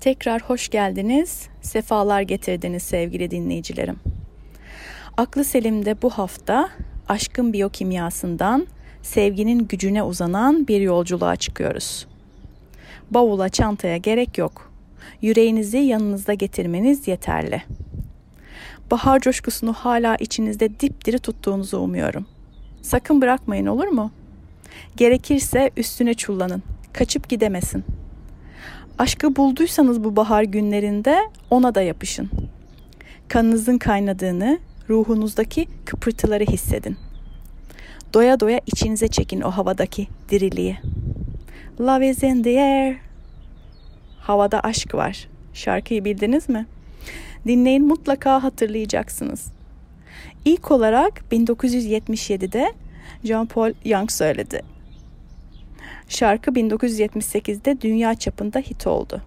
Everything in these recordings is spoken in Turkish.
Tekrar hoş geldiniz, sefalar getirdiniz sevgili dinleyicilerim. Aklı Selim'de bu hafta aşkın biyokimyasından sevginin gücüne uzanan bir yolculuğa çıkıyoruz. Bavula, çantaya gerek yok. Yüreğinizi yanınızda getirmeniz yeterli. Bahar coşkusunu hala içinizde dipdiri tuttuğunuzu umuyorum. Sakın bırakmayın olur mu? Gerekirse üstüne çullanın. Kaçıp gidemesin. Aşkı bulduysanız bu bahar günlerinde ona da yapışın. Kanınızın kaynadığını, ruhunuzdaki kıpırtıları hissedin. Doya doya içinize çekin o havadaki diriliği. Love is in the air. Havada aşk var. Şarkıyı bildiniz mi? Dinleyin mutlaka hatırlayacaksınız. İlk olarak 1977'de John Paul Young söyledi. Şarkı 1978'de dünya çapında hit oldu.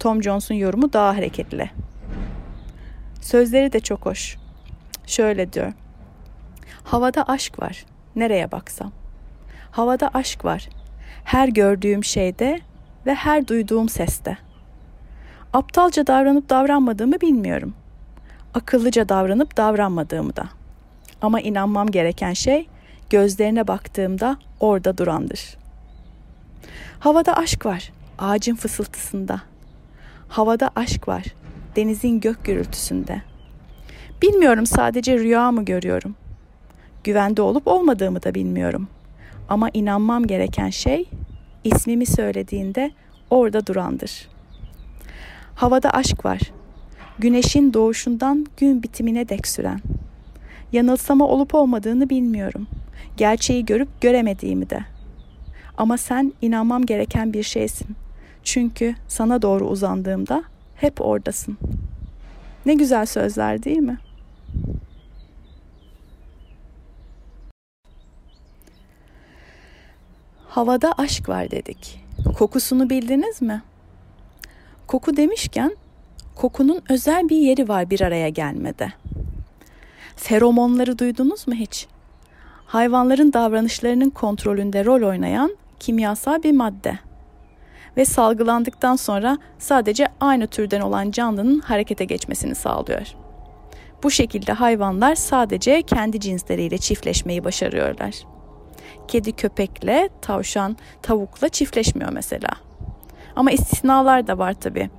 Tom Jones'un yorumu daha hareketli. Sözleri de çok hoş. Şöyle diyor. Havada aşk var. Nereye baksam. Havada aşk var. Her gördüğüm şeyde ve her duyduğum seste. Aptalca davranıp davranmadığımı bilmiyorum. Akıllıca davranıp davranmadığımı da. Ama inanmam gereken şey gözlerine baktığımda orada durandır. Havada aşk var, ağacın fısıltısında. Havada aşk var, denizin gök gürültüsünde. Bilmiyorum sadece rüya mı görüyorum. Güvende olup olmadığımı da bilmiyorum. Ama inanmam gereken şey ismimi söylediğinde orada durandır. Havada aşk var. Güneşin doğuşundan gün bitimine dek süren. Yanılsama olup olmadığını bilmiyorum. Gerçeği görüp göremediğimi de. Ama sen inanmam gereken bir şeysin. Çünkü sana doğru uzandığımda hep oradasın. Ne güzel sözler değil mi? Havada aşk var dedik. Kokusunu bildiniz mi? Koku demişken kokunun özel bir yeri var bir araya gelmede. Feromonları duydunuz mu hiç? Hayvanların davranışlarının kontrolünde rol oynayan kimyasal bir madde. Ve salgılandıktan sonra sadece aynı türden olan canlının harekete geçmesini sağlıyor. Bu şekilde hayvanlar sadece kendi cinsleriyle çiftleşmeyi başarıyorlar. Kedi köpekle, tavşan tavukla çiftleşmiyor mesela. Ama istisnalar da var tabi.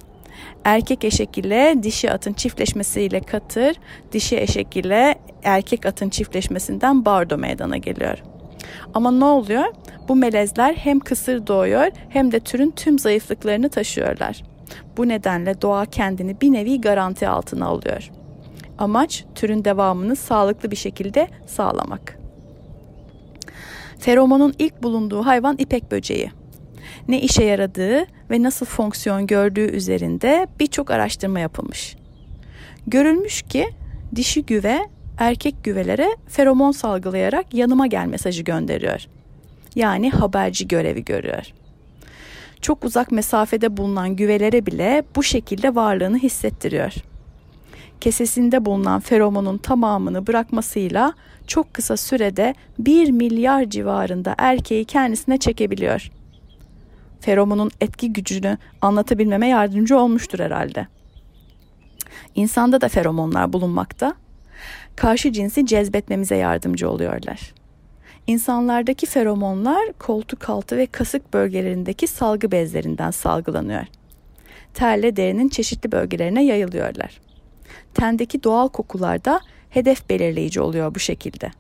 Erkek eşek ile dişi atın çiftleşmesiyle katır, dişi eşek ile erkek atın çiftleşmesinden bardo meydana geliyor. Ama ne oluyor? Bu melezler hem kısır doğuyor hem de türün tüm zayıflıklarını taşıyorlar. Bu nedenle doğa kendini bir nevi garanti altına alıyor. Amaç türün devamını sağlıklı bir şekilde sağlamak. Feromonun ilk bulunduğu hayvan ipek böceği. Ne işe yaradığı ve nasıl fonksiyon gördüğü üzerinde birçok araştırma yapılmış. Görülmüş ki dişi güve erkek güvelere feromon salgılayarak yanıma gel mesajı gönderiyor. Yani haberci görevi görüyor. Çok uzak mesafede bulunan güvelere bile bu şekilde varlığını hissettiriyor. Kesesinde bulunan feromonun tamamını bırakmasıyla çok kısa sürede 1 milyar civarında erkeği kendisine çekebiliyor. Feromonun etki gücünü anlatabilmeme yardımcı olmuştur herhalde. İnsanda da feromonlar bulunmakta karşı cinsi cezbetmemize yardımcı oluyorlar. İnsanlardaki feromonlar koltuk altı ve kasık bölgelerindeki salgı bezlerinden salgılanıyor. Terle derinin çeşitli bölgelerine yayılıyorlar. Tendeki doğal kokular da hedef belirleyici oluyor bu şekilde.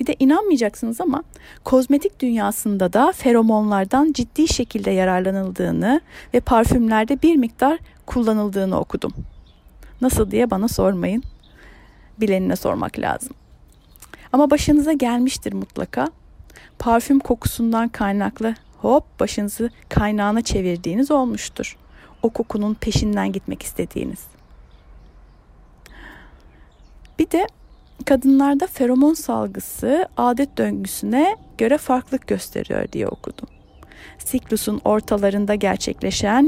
Bir de inanmayacaksınız ama kozmetik dünyasında da feromonlardan ciddi şekilde yararlanıldığını ve parfümlerde bir miktar kullanıldığını okudum. Nasıl diye bana sormayın bilenine sormak lazım. Ama başınıza gelmiştir mutlaka. Parfüm kokusundan kaynaklı hop başınızı kaynağına çevirdiğiniz olmuştur. O kokunun peşinden gitmek istediğiniz. Bir de kadınlarda feromon salgısı adet döngüsüne göre farklılık gösteriyor diye okudum. Siklusun ortalarında gerçekleşen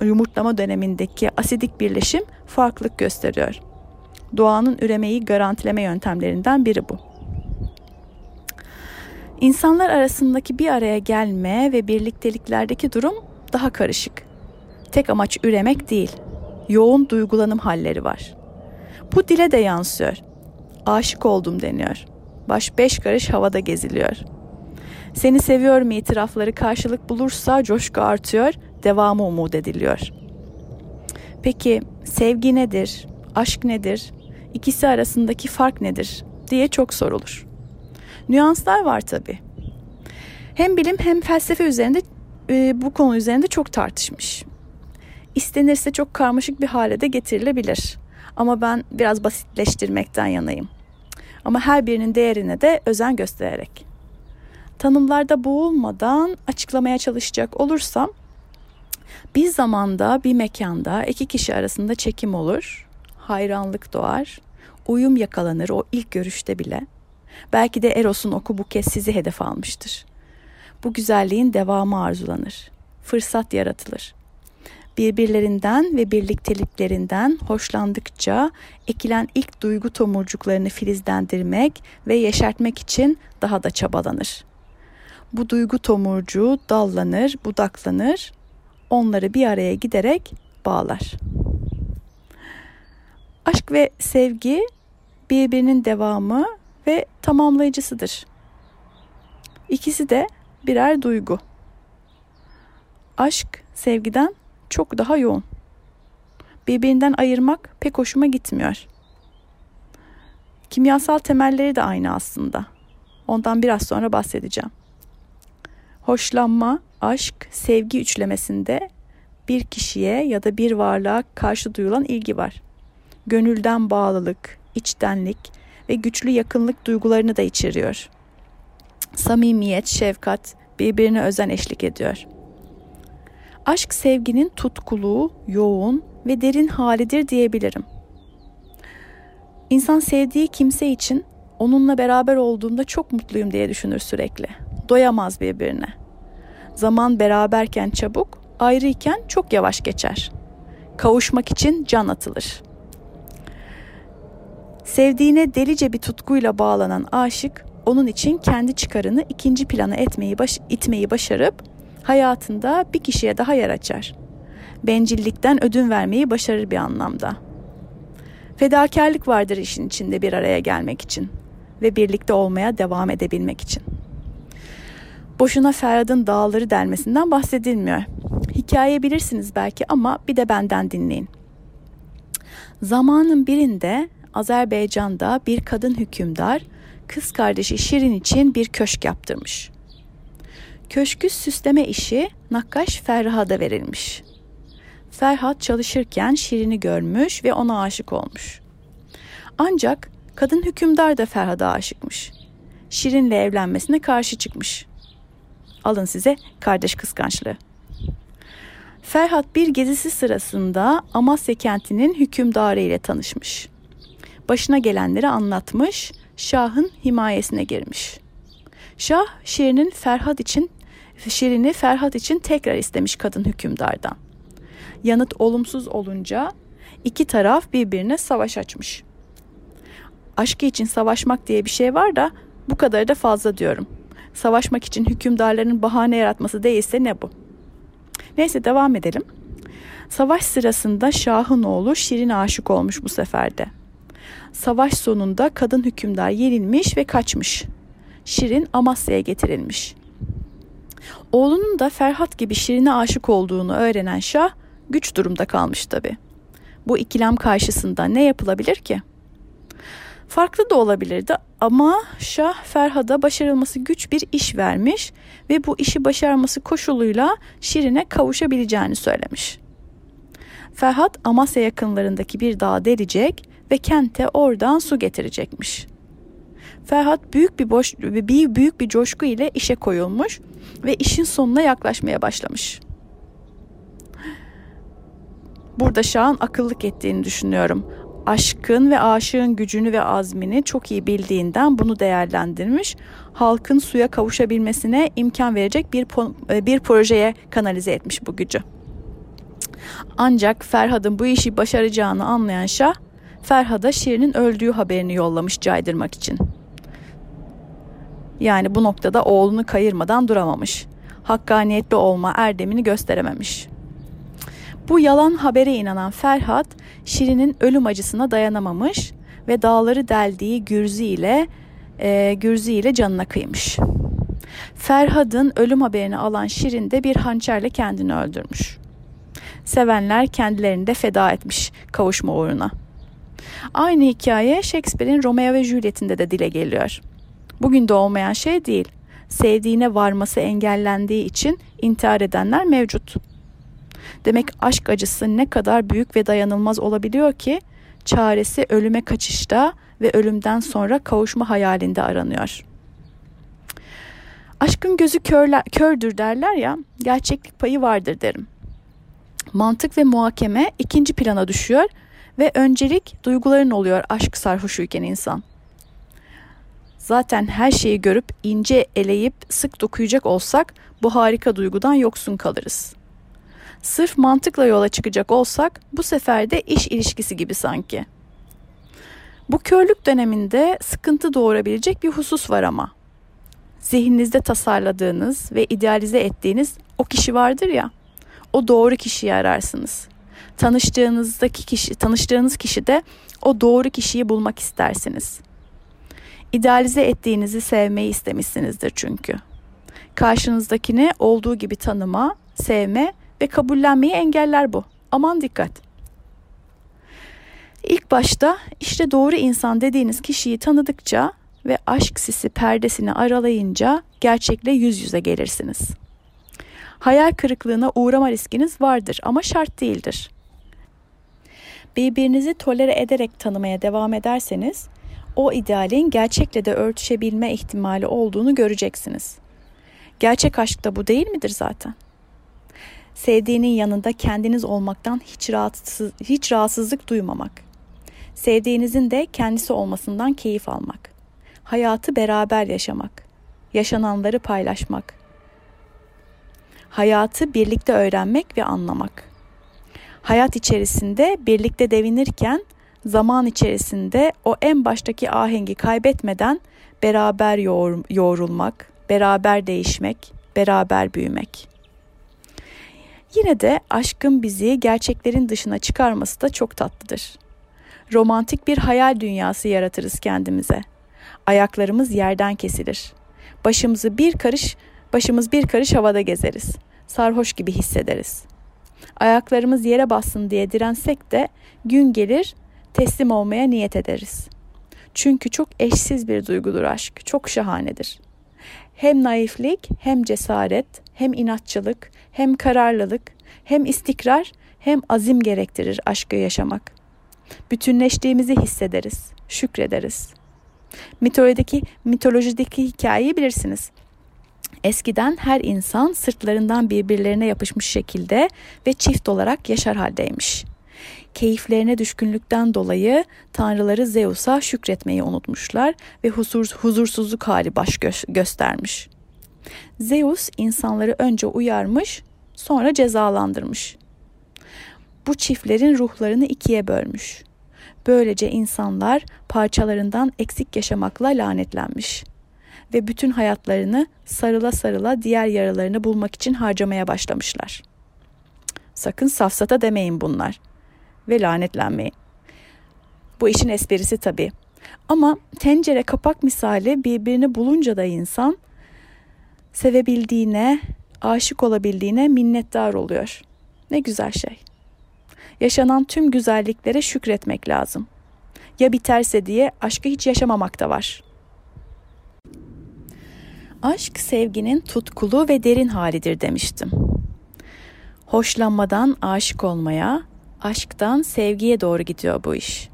yumurtlama, dönemindeki asidik birleşim farklılık gösteriyor doğanın üremeyi garantileme yöntemlerinden biri bu. İnsanlar arasındaki bir araya gelme ve birlikteliklerdeki durum daha karışık. tek amaç üremek değil, yoğun duygulanım halleri var. Bu dile de yansıyor. Aşık oldum deniyor. Baş beş karış havada geziliyor. Seni seviyorum itirafları karşılık bulursa coşku artıyor, devamı umut ediliyor. Peki sevgi nedir? Aşk nedir? İkisi arasındaki fark nedir diye çok sorulur. Nüanslar var tabi. Hem bilim hem felsefe üzerinde e, bu konu üzerinde çok tartışmış. İstenirse çok karmaşık bir hale de getirilebilir. Ama ben biraz basitleştirmekten yanayım. Ama her birinin değerine de özen göstererek. Tanımlarda boğulmadan açıklamaya çalışacak olursam bir zamanda bir mekanda iki kişi arasında çekim olur, hayranlık doğar, uyum yakalanır o ilk görüşte bile. Belki de Eros'un oku bu kez sizi hedef almıştır. Bu güzelliğin devamı arzulanır. Fırsat yaratılır birbirlerinden ve birlikteliklerinden hoşlandıkça ekilen ilk duygu tomurcuklarını filizlendirmek ve yeşertmek için daha da çabalanır. Bu duygu tomurcuğu dallanır, budaklanır, onları bir araya giderek bağlar. Aşk ve sevgi birbirinin devamı ve tamamlayıcısıdır. İkisi de birer duygu. Aşk sevgiden çok daha yoğun. Birbirinden ayırmak pek hoşuma gitmiyor. Kimyasal temelleri de aynı aslında. Ondan biraz sonra bahsedeceğim. Hoşlanma, aşk, sevgi üçlemesinde bir kişiye ya da bir varlığa karşı duyulan ilgi var. Gönülden bağlılık, içtenlik ve güçlü yakınlık duygularını da içeriyor. Samimiyet, şefkat birbirine özen eşlik ediyor.'' Aşk sevginin tutkulu, yoğun ve derin halidir diyebilirim. İnsan sevdiği kimse için onunla beraber olduğumda çok mutluyum diye düşünür sürekli. Doyamaz birbirine. Zaman beraberken çabuk, ayrıyken çok yavaş geçer. Kavuşmak için can atılır. Sevdiğine delice bir tutkuyla bağlanan aşık, onun için kendi çıkarını ikinci plana etmeyi baş, itmeyi başarıp hayatında bir kişiye daha yer açar. Bencillikten ödün vermeyi başarır bir anlamda. Fedakarlık vardır işin içinde bir araya gelmek için ve birlikte olmaya devam edebilmek için. Boşuna Ferhat'ın dağları delmesinden bahsedilmiyor. Hikaye bilirsiniz belki ama bir de benden dinleyin. Zamanın birinde Azerbaycan'da bir kadın hükümdar kız kardeşi Şirin için bir köşk yaptırmış. Köşkü süsleme işi Nakkaş Ferhat'a verilmiş. Ferhat çalışırken Şirin'i görmüş ve ona aşık olmuş. Ancak kadın hükümdar da Ferhat'a aşıkmış. Şirin'le evlenmesine karşı çıkmış. Alın size kardeş kıskançlığı. Ferhat bir gezisi sırasında Amasya kentinin hükümdarı ile tanışmış. Başına gelenleri anlatmış, Şah'ın himayesine girmiş. Şah Şirin'in Ferhat için Şirin'i Ferhat için tekrar istemiş kadın hükümdardan. Yanıt olumsuz olunca iki taraf birbirine savaş açmış. Aşkı için savaşmak diye bir şey var da bu kadar da fazla diyorum. Savaşmak için hükümdarların bahane yaratması değilse ne bu? Neyse devam edelim. Savaş sırasında Şah'ın oğlu Şirin aşık olmuş bu seferde. Savaş sonunda kadın hükümdar yenilmiş ve kaçmış. Şirin Amasya'ya getirilmiş. Oğlunun da Ferhat gibi Şirin'e aşık olduğunu öğrenen Şah güç durumda kalmış tabi. Bu ikilem karşısında ne yapılabilir ki? Farklı da olabilirdi ama Şah Ferhat'a başarılması güç bir iş vermiş ve bu işi başarması koşuluyla Şirin'e kavuşabileceğini söylemiş. Ferhat Amasya yakınlarındaki bir dağa delecek ve kente oradan su getirecekmiş. Ferhat büyük bir boş bir büyük bir coşku ile işe koyulmuş ve işin sonuna yaklaşmaya başlamış. Burada Şah'ın akıllık ettiğini düşünüyorum. Aşkın ve aşığın gücünü ve azmini çok iyi bildiğinden bunu değerlendirmiş. Halkın suya kavuşabilmesine imkan verecek bir e, bir projeye kanalize etmiş bu gücü. Ancak Ferhat'ın bu işi başaracağını anlayan Şah, Ferhat'a Şirin'in öldüğü haberini yollamış caydırmak için. Yani bu noktada oğlunu kayırmadan duramamış. Hakkaniyetli olma erdemini gösterememiş. Bu yalan habere inanan Ferhat, Şirin'in ölüm acısına dayanamamış ve dağları deldiği Gürzi ile e, Gürzi ile canına kıymış. Ferhat'ın ölüm haberini alan Şirin de bir hançerle kendini öldürmüş. Sevenler kendilerini de feda etmiş kavuşma uğruna. Aynı hikaye Shakespeare'in Romeo ve Juliet'inde de dile geliyor. Bugün de olmayan şey değil. Sevdiğine varması engellendiği için intihar edenler mevcut. Demek aşk acısı ne kadar büyük ve dayanılmaz olabiliyor ki çaresi ölüme kaçışta ve ölümden sonra kavuşma hayalinde aranıyor. Aşkın gözü körler, kördür derler ya, gerçeklik payı vardır derim. Mantık ve muhakeme ikinci plana düşüyor ve öncelik duyguların oluyor aşk sarhoşuyken insan. Zaten her şeyi görüp ince eleyip sık dokuyacak olsak bu harika duygudan yoksun kalırız. Sırf mantıkla yola çıkacak olsak bu sefer de iş ilişkisi gibi sanki. Bu körlük döneminde sıkıntı doğurabilecek bir husus var ama. Zihninizde tasarladığınız ve idealize ettiğiniz o kişi vardır ya. O doğru kişiyi ararsınız. Tanıştığınızdaki kişi, tanıştığınız kişi de o doğru kişiyi bulmak istersiniz. İdealize ettiğinizi sevmeyi istemişsinizdir çünkü. Karşınızdakini olduğu gibi tanıma, sevme ve kabullenmeyi engeller bu. Aman dikkat. İlk başta işte doğru insan dediğiniz kişiyi tanıdıkça ve aşk sisi perdesini aralayınca gerçekle yüz yüze gelirsiniz. Hayal kırıklığına uğrama riskiniz vardır ama şart değildir. Birbirinizi tolere ederek tanımaya devam ederseniz o idealin gerçekle de örtüşebilme ihtimali olduğunu göreceksiniz. Gerçek aşk da bu değil midir zaten? Sevdiğinin yanında kendiniz olmaktan hiç rahatsız, hiç rahatsızlık duymamak. Sevdiğinizin de kendisi olmasından keyif almak. Hayatı beraber yaşamak. Yaşananları paylaşmak. Hayatı birlikte öğrenmek ve anlamak. Hayat içerisinde birlikte devinirken zaman içerisinde o en baştaki ahengi kaybetmeden beraber yoğur, yoğrulmak, beraber değişmek, beraber büyümek. Yine de aşkın bizi gerçeklerin dışına çıkarması da çok tatlıdır. Romantik bir hayal dünyası yaratırız kendimize. Ayaklarımız yerden kesilir. Başımızı bir karış, başımız bir karış havada gezeriz. Sarhoş gibi hissederiz. Ayaklarımız yere bassın diye dirensek de gün gelir teslim olmaya niyet ederiz. Çünkü çok eşsiz bir duygudur aşk, çok şahanedir. Hem naiflik, hem cesaret, hem inatçılık, hem kararlılık, hem istikrar, hem azim gerektirir aşkı yaşamak. Bütünleştiğimizi hissederiz, şükrederiz. Mitolojideki, mitolojideki hikayeyi bilirsiniz. Eskiden her insan sırtlarından birbirlerine yapışmış şekilde ve çift olarak yaşar haldeymiş keyiflerine düşkünlükten dolayı tanrıları Zeus'a şükretmeyi unutmuşlar ve huzur, huzursuzluk hali baş gö- göstermiş. Zeus insanları önce uyarmış, sonra cezalandırmış. Bu çiftlerin ruhlarını ikiye bölmüş. Böylece insanlar parçalarından eksik yaşamakla lanetlenmiş ve bütün hayatlarını sarıla sarıla diğer yaralarını bulmak için harcamaya başlamışlar. Sakın safsata demeyin bunlar ve lanetlenmeyin. Bu işin esprisi tabii. Ama tencere kapak misali birbirini bulunca da insan sevebildiğine, aşık olabildiğine minnettar oluyor. Ne güzel şey. Yaşanan tüm güzelliklere şükretmek lazım. Ya biterse diye aşkı hiç yaşamamak da var. Aşk sevginin tutkulu ve derin halidir demiştim. Hoşlanmadan aşık olmaya, aşktan sevgiye doğru gidiyor bu iş.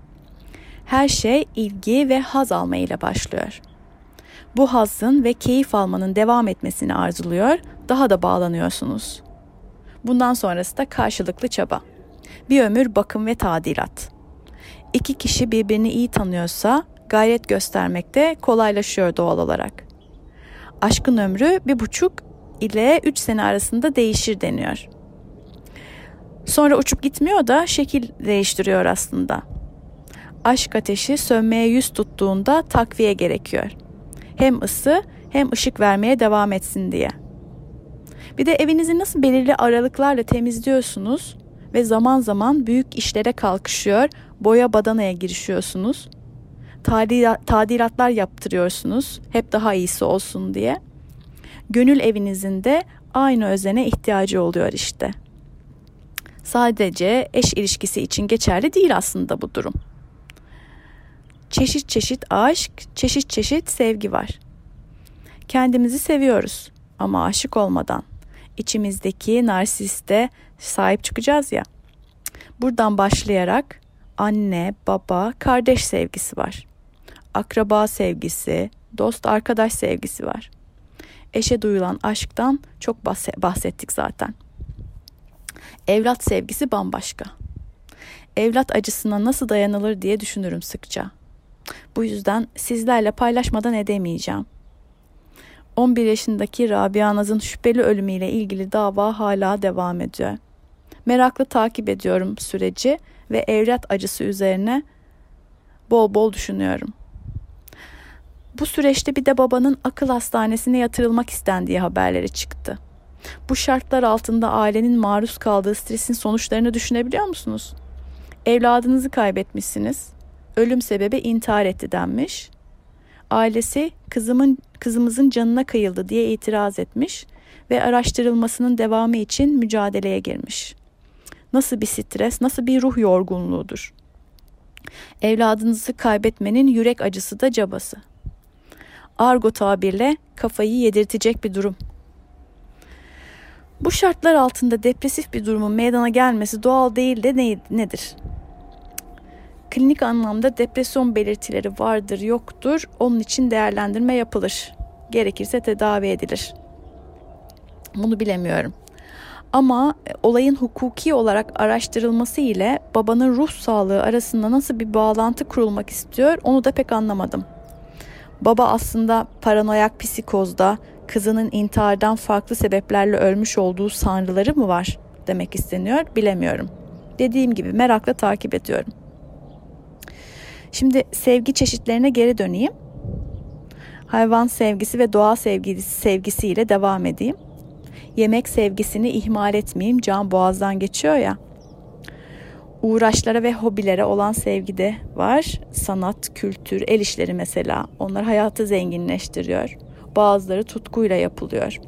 Her şey ilgi ve haz almayla başlıyor. Bu hazın ve keyif almanın devam etmesini arzuluyor, daha da bağlanıyorsunuz. Bundan sonrası da karşılıklı çaba. Bir ömür bakım ve tadilat. İki kişi birbirini iyi tanıyorsa gayret göstermek de kolaylaşıyor doğal olarak. Aşkın ömrü bir buçuk ile üç sene arasında değişir deniyor. Sonra uçup gitmiyor da şekil değiştiriyor aslında. Aşk ateşi sönmeye yüz tuttuğunda takviye gerekiyor. Hem ısı hem ışık vermeye devam etsin diye. Bir de evinizi nasıl belirli aralıklarla temizliyorsunuz ve zaman zaman büyük işlere kalkışıyor, boya badanaya girişiyorsunuz. Tadilatlar yaptırıyorsunuz hep daha iyisi olsun diye. Gönül evinizin de aynı özene ihtiyacı oluyor işte. Sadece eş ilişkisi için geçerli değil aslında bu durum. Çeşit çeşit aşk, çeşit çeşit sevgi var. Kendimizi seviyoruz ama aşık olmadan içimizdeki narsiste sahip çıkacağız ya. Buradan başlayarak anne, baba, kardeş sevgisi var. Akraba sevgisi, dost, arkadaş sevgisi var. Eşe duyulan aşktan çok bahsettik zaten. Evlat sevgisi bambaşka. Evlat acısına nasıl dayanılır diye düşünürüm sıkça. Bu yüzden sizlerle paylaşmadan edemeyeceğim. 11 yaşındaki Rabia Naz'ın şüpheli ölümüyle ilgili dava hala devam ediyor. Meraklı takip ediyorum süreci ve evlat acısı üzerine bol bol düşünüyorum. Bu süreçte bir de babanın akıl hastanesine yatırılmak istendiği haberleri çıktı. Bu şartlar altında ailenin maruz kaldığı stresin sonuçlarını düşünebiliyor musunuz? Evladınızı kaybetmişsiniz. Ölüm sebebi intihar etti denmiş. Ailesi kızımın kızımızın canına kıyıldı diye itiraz etmiş ve araştırılmasının devamı için mücadeleye girmiş. Nasıl bir stres, nasıl bir ruh yorgunluğudur. Evladınızı kaybetmenin yürek acısı da cabası. Argo tabirle kafayı yedirtecek bir durum. Bu şartlar altında depresif bir durumun meydana gelmesi doğal değil de ne, nedir? Klinik anlamda depresyon belirtileri vardır yoktur. Onun için değerlendirme yapılır. Gerekirse tedavi edilir. Bunu bilemiyorum. Ama olayın hukuki olarak araştırılması ile babanın ruh sağlığı arasında nasıl bir bağlantı kurulmak istiyor onu da pek anlamadım. Baba aslında paranoyak psikozda kızının intihardan farklı sebeplerle ölmüş olduğu sanrıları mı var demek isteniyor bilemiyorum. Dediğim gibi merakla takip ediyorum. Şimdi sevgi çeşitlerine geri döneyim. Hayvan sevgisi ve doğa sevgisi sevgisiyle devam edeyim. Yemek sevgisini ihmal etmeyeyim. Can boğazdan geçiyor ya. Uğraşlara ve hobilere olan sevgi de var. Sanat, kültür, el işleri mesela. Onlar hayatı zenginleştiriyor. Bazıları tutkuyla yapılıyor.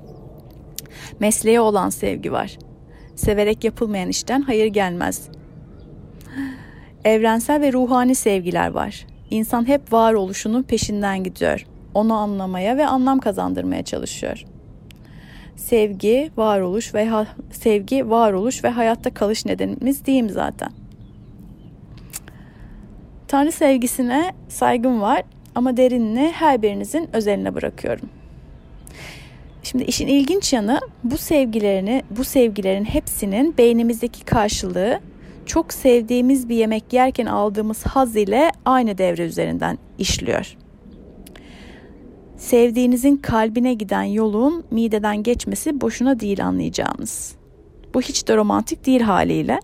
Mesleğe olan sevgi var. Severek yapılmayan işten hayır gelmez. Evrensel ve ruhani sevgiler var. İnsan hep varoluşunun peşinden gidiyor. Onu anlamaya ve anlam kazandırmaya çalışıyor. Sevgi, varoluş ve sevgi, varoluş ve hayatta kalış nedenimiz mi zaten? Tanrı sevgisine saygım var ama derinini her birinizin özeline bırakıyorum. Şimdi işin ilginç yanı bu sevgilerini, bu sevgilerin hepsinin beynimizdeki karşılığı çok sevdiğimiz bir yemek yerken aldığımız haz ile aynı devre üzerinden işliyor. Sevdiğinizin kalbine giden yolun mideden geçmesi boşuna değil anlayacağımız. Bu hiç de romantik değil haliyle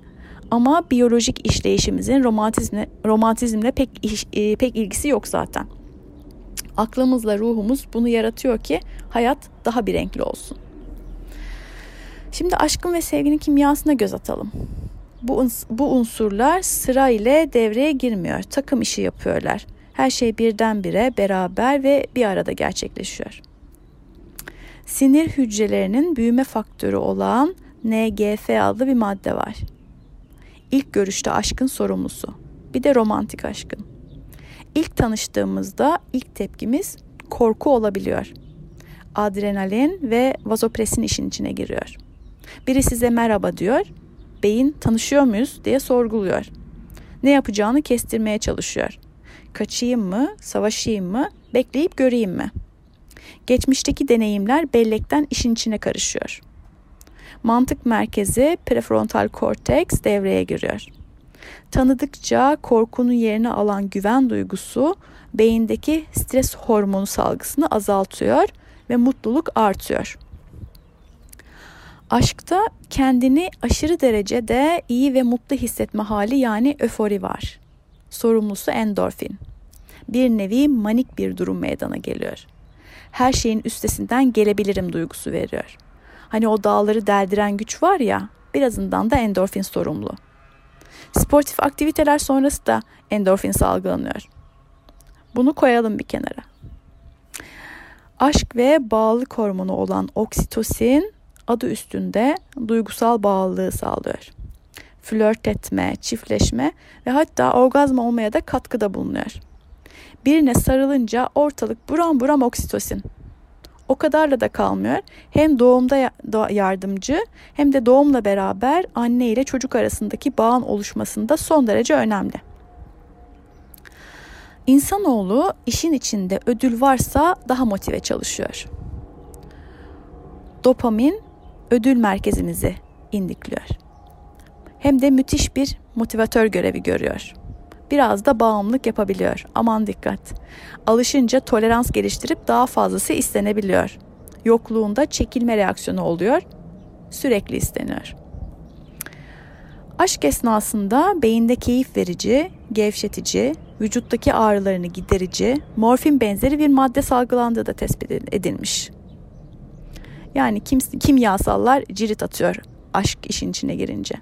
ama biyolojik işleyişimizin romantizmle, romantizmle pek, iş, e, pek ilgisi yok zaten. Aklımızla ruhumuz bunu yaratıyor ki hayat daha bir renkli olsun. Şimdi aşkın ve sevginin kimyasına göz atalım. Bu, bu unsurlar sıra ile devreye girmiyor. Takım işi yapıyorlar. Her şey birdenbire beraber ve bir arada gerçekleşiyor. Sinir hücrelerinin büyüme faktörü olan NGF adlı bir madde var. İlk görüşte aşkın sorumlusu. Bir de romantik aşkın. İlk tanıştığımızda ilk tepkimiz korku olabiliyor. Adrenalin ve vazopresin işin içine giriyor. Biri size merhaba diyor beyin tanışıyor muyuz diye sorguluyor. Ne yapacağını kestirmeye çalışıyor. Kaçayım mı, savaşayım mı, bekleyip göreyim mi? Geçmişteki deneyimler bellekten işin içine karışıyor. Mantık merkezi prefrontal korteks devreye giriyor. Tanıdıkça korkunun yerine alan güven duygusu beyindeki stres hormonu salgısını azaltıyor ve mutluluk artıyor. Aşkta kendini aşırı derecede iyi ve mutlu hissetme hali yani öfori var. Sorumlusu endorfin. Bir nevi manik bir durum meydana geliyor. Her şeyin üstesinden gelebilirim duygusu veriyor. Hani o dağları deldiren güç var ya, birazından da endorfin sorumlu. Sportif aktiviteler sonrası da endorfin salgılanıyor. Bunu koyalım bir kenara. Aşk ve bağlılık hormonu olan oksitosin adı üstünde duygusal bağlılığı sağlıyor. Flört etme, çiftleşme ve hatta orgazm olmaya da katkıda bulunuyor. Birine sarılınca ortalık buram buram oksitosin. O kadarla da kalmıyor. Hem doğumda yardımcı hem de doğumla beraber anne ile çocuk arasındaki bağın oluşmasında son derece önemli. İnsanoğlu işin içinde ödül varsa daha motive çalışıyor. Dopamin ödül merkezimizi indikliyor. Hem de müthiş bir motivatör görevi görüyor. Biraz da bağımlılık yapabiliyor. Aman dikkat. Alışınca tolerans geliştirip daha fazlası istenebiliyor. Yokluğunda çekilme reaksiyonu oluyor. Sürekli isteniyor. Aşk esnasında beyinde keyif verici, gevşetici, vücuttaki ağrılarını giderici, morfin benzeri bir madde salgılandığı da tespit edilmiş. Yani kim, kimyasallar cirit atıyor aşk işin içine girince.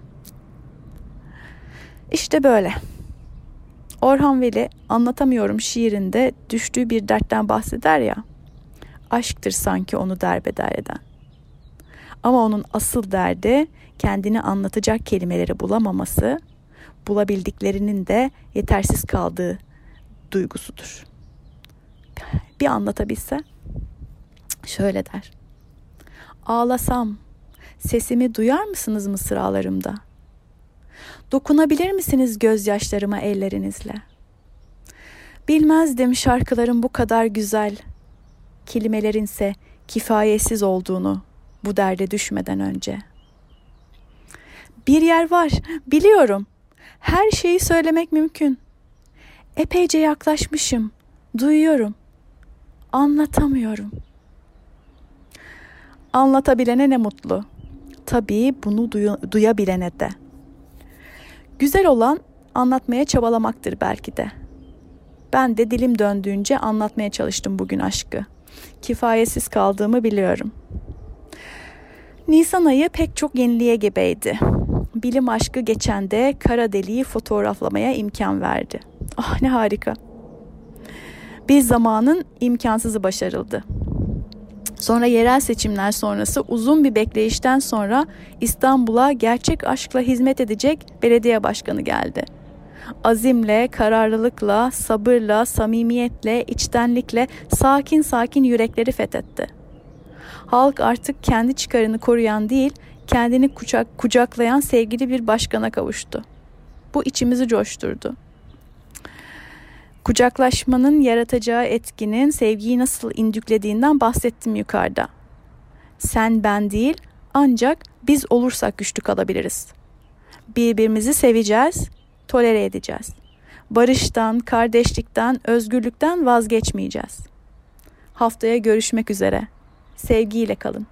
İşte böyle. Orhan Veli anlatamıyorum şiirinde düştüğü bir dertten bahseder ya. Aşktır sanki onu derbeder eden. Ama onun asıl derdi kendini anlatacak kelimeleri bulamaması, bulabildiklerinin de yetersiz kaldığı duygusudur. Bir anlatabilse şöyle der. Ağlasam sesimi duyar mısınız mısralarımda? Dokunabilir misiniz gözyaşlarıma ellerinizle? Bilmezdim şarkıların bu kadar güzel, kelimelerinse kifayetsiz olduğunu bu derde düşmeden önce. Bir yer var, biliyorum. Her şeyi söylemek mümkün. Epeyce yaklaşmışım, duyuyorum. Anlatamıyorum. Anlatabilene ne mutlu. Tabii bunu duy- duyabilene de. Güzel olan anlatmaya çabalamaktır belki de. Ben de dilim döndüğünce anlatmaya çalıştım bugün aşkı. Kifayetsiz kaldığımı biliyorum. Nisan ayı pek çok yeniliğe gebeydi. Bilim aşkı geçen de kara deliği fotoğraflamaya imkan verdi. Ah ne harika. Bir zamanın imkansızı başarıldı. Sonra yerel seçimler sonrası uzun bir bekleyişten sonra İstanbul'a gerçek aşkla hizmet edecek belediye başkanı geldi. Azimle, kararlılıkla, sabırla, samimiyetle, içtenlikle sakin sakin yürekleri fethetti. Halk artık kendi çıkarını koruyan değil, kendini kucak, kucaklayan sevgili bir başkana kavuştu. Bu içimizi coşturdu. Kucaklaşmanın yaratacağı etkinin sevgiyi nasıl indüklediğinden bahsettim yukarıda. Sen ben değil ancak biz olursak güçlü kalabiliriz. Birbirimizi seveceğiz, tolere edeceğiz. Barıştan, kardeşlikten, özgürlükten vazgeçmeyeceğiz. Haftaya görüşmek üzere. Sevgiyle kalın.